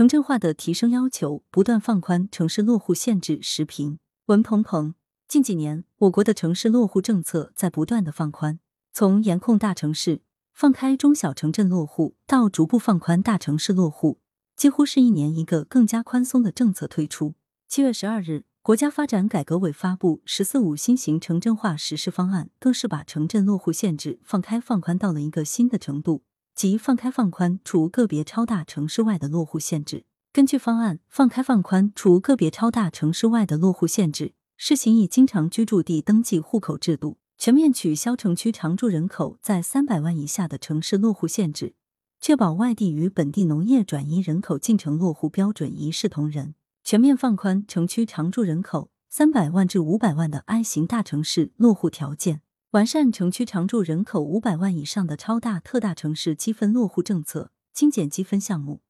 城镇化的提升要求，不断放宽城市落户限制。时评文鹏鹏，近几年我国的城市落户政策在不断的放宽，从严控大城市、放开中小城镇落户，到逐步放宽大城市落户，几乎是一年一个更加宽松的政策推出。七月十二日，国家发展改革委发布《“十四五”新型城镇化实施方案》，更是把城镇落户限制放开放宽到了一个新的程度。即放开放宽除个别超大城市外的落户限制。根据方案，放开放宽除个别超大城市外的落户限制，试行以经常居住地登记户口制度，全面取消城区常住人口在三百万以下的城市落户限制，确保外地与本地农业转移人口进城落户标准一视同仁。全面放宽城区常住人口三百万至五百万的 I 型大城市落户条件。完善城区常住人口五百万以上的超大、特大城市积分落户政策，精简积分项目，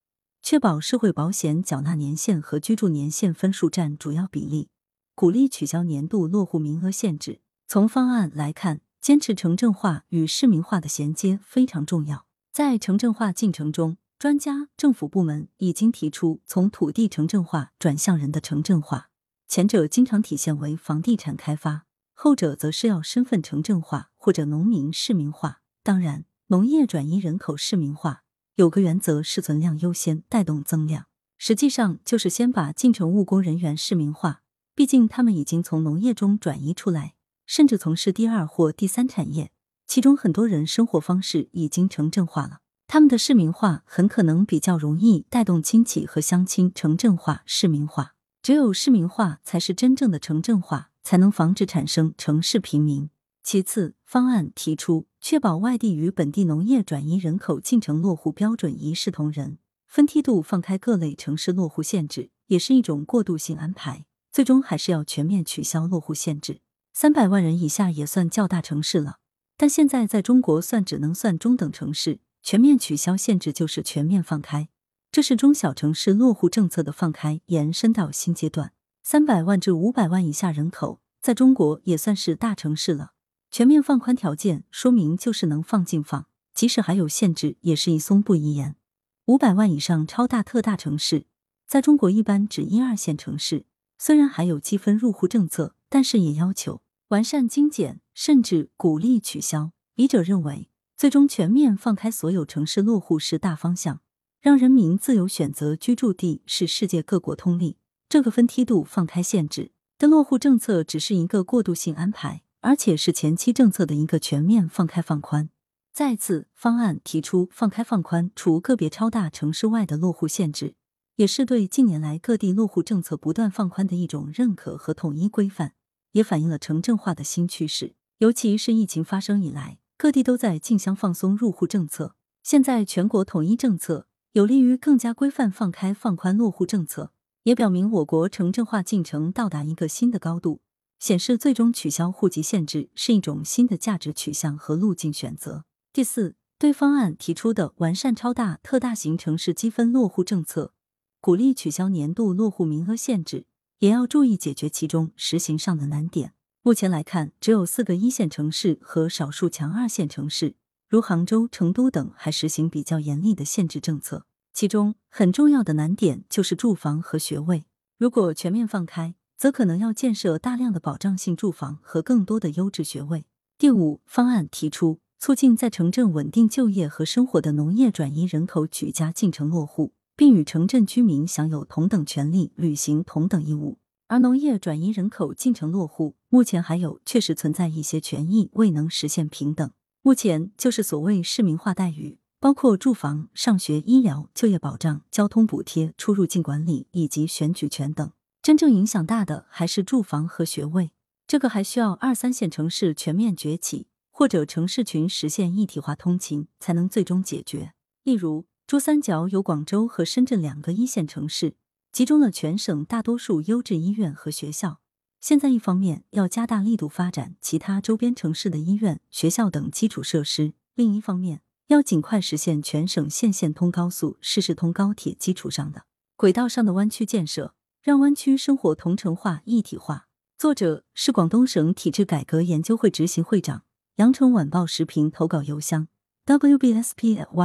确保社会保险缴纳年限和居住年限分数占主要比例，鼓励取消年度落户名额限制。从方案来看，坚持城镇化与市民化的衔接非常重要。在城镇化进程中，专家、政府部门已经提出从土地城镇化转向人的城镇化，前者经常体现为房地产开发。后者则是要身份城镇化或者农民市民化。当然，农业转移人口市民化有个原则是存量优先，带动增量。实际上就是先把进城务工人员市民化，毕竟他们已经从农业中转移出来，甚至从事第二或第三产业。其中很多人生活方式已经城镇化了，他们的市民化很可能比较容易带动亲戚和乡亲城镇化、市民化。只有市民化才是真正的城镇化。才能防止产生城市贫民。其次，方案提出确保外地与本地农业转移人口进城落户标准一视同仁，分梯度放开各类城市落户限制，也是一种过渡性安排。最终还是要全面取消落户限制。三百万人以下也算较大城市了，但现在在中国算只能算中等城市。全面取消限制就是全面放开，这是中小城市落户政策的放开延伸到新阶段。三百万至五百万以下人口，在中国也算是大城市了。全面放宽条件，说明就是能放尽放，即使还有限制，也是一松不一言。五百万以上超大特大城市，在中国一般指一二线城市。虽然还有积分入户政策，但是也要求完善精简，甚至鼓励取消。笔者认为，最终全面放开所有城市落户是大方向，让人民自由选择居住地是世界各国通例。这个分梯度放开限制的落户政策只是一个过渡性安排，而且是前期政策的一个全面放开放宽。再次，方案提出放开放宽除个别超大城市外的落户限制，也是对近年来各地落户政策不断放宽的一种认可和统一规范，也反映了城镇化的新趋势。尤其是疫情发生以来，各地都在竞相放松入户政策，现在全国统一政策，有利于更加规范放开放宽落户政策。也表明我国城镇化进程到达一个新的高度，显示最终取消户籍限制是一种新的价值取向和路径选择。第四，对方案提出的完善超大、特大型城市积分落户政策，鼓励取消年度落户名额限制，也要注意解决其中实行上的难点。目前来看，只有四个一线城市和少数强二线城市，如杭州、成都等，还实行比较严厉的限制政策。其中很重要的难点就是住房和学位。如果全面放开，则可能要建设大量的保障性住房和更多的优质学位。第五，方案提出促进在城镇稳定就业和生活的农业转移人口举家进城落户，并与城镇居民享有同等权利，履行同等义务。而农业转移人口进城落户，目前还有确实存在一些权益未能实现平等。目前就是所谓市民化待遇。包括住房、上学、医疗、就业保障、交通补贴、出入境管理以及选举权等，真正影响大的还是住房和学位。这个还需要二三线城市全面崛起，或者城市群实现一体化通勤，才能最终解决。例如，珠三角有广州和深圳两个一线城市，集中了全省大多数优质医院和学校。现在一方面要加大力度发展其他周边城市的医院、学校等基础设施，另一方面。要尽快实现全省县县通高速、市市通高铁基础上的轨道上的湾区建设，让湾区生活同城化、一体化。作者是广东省体制改革研究会执行会长。羊城晚报时评投稿邮箱：wbspycwb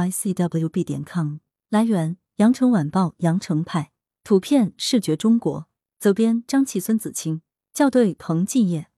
点 com。来源：羊城晚报羊城派图片视觉中国责编张琪孙子清校对彭继业。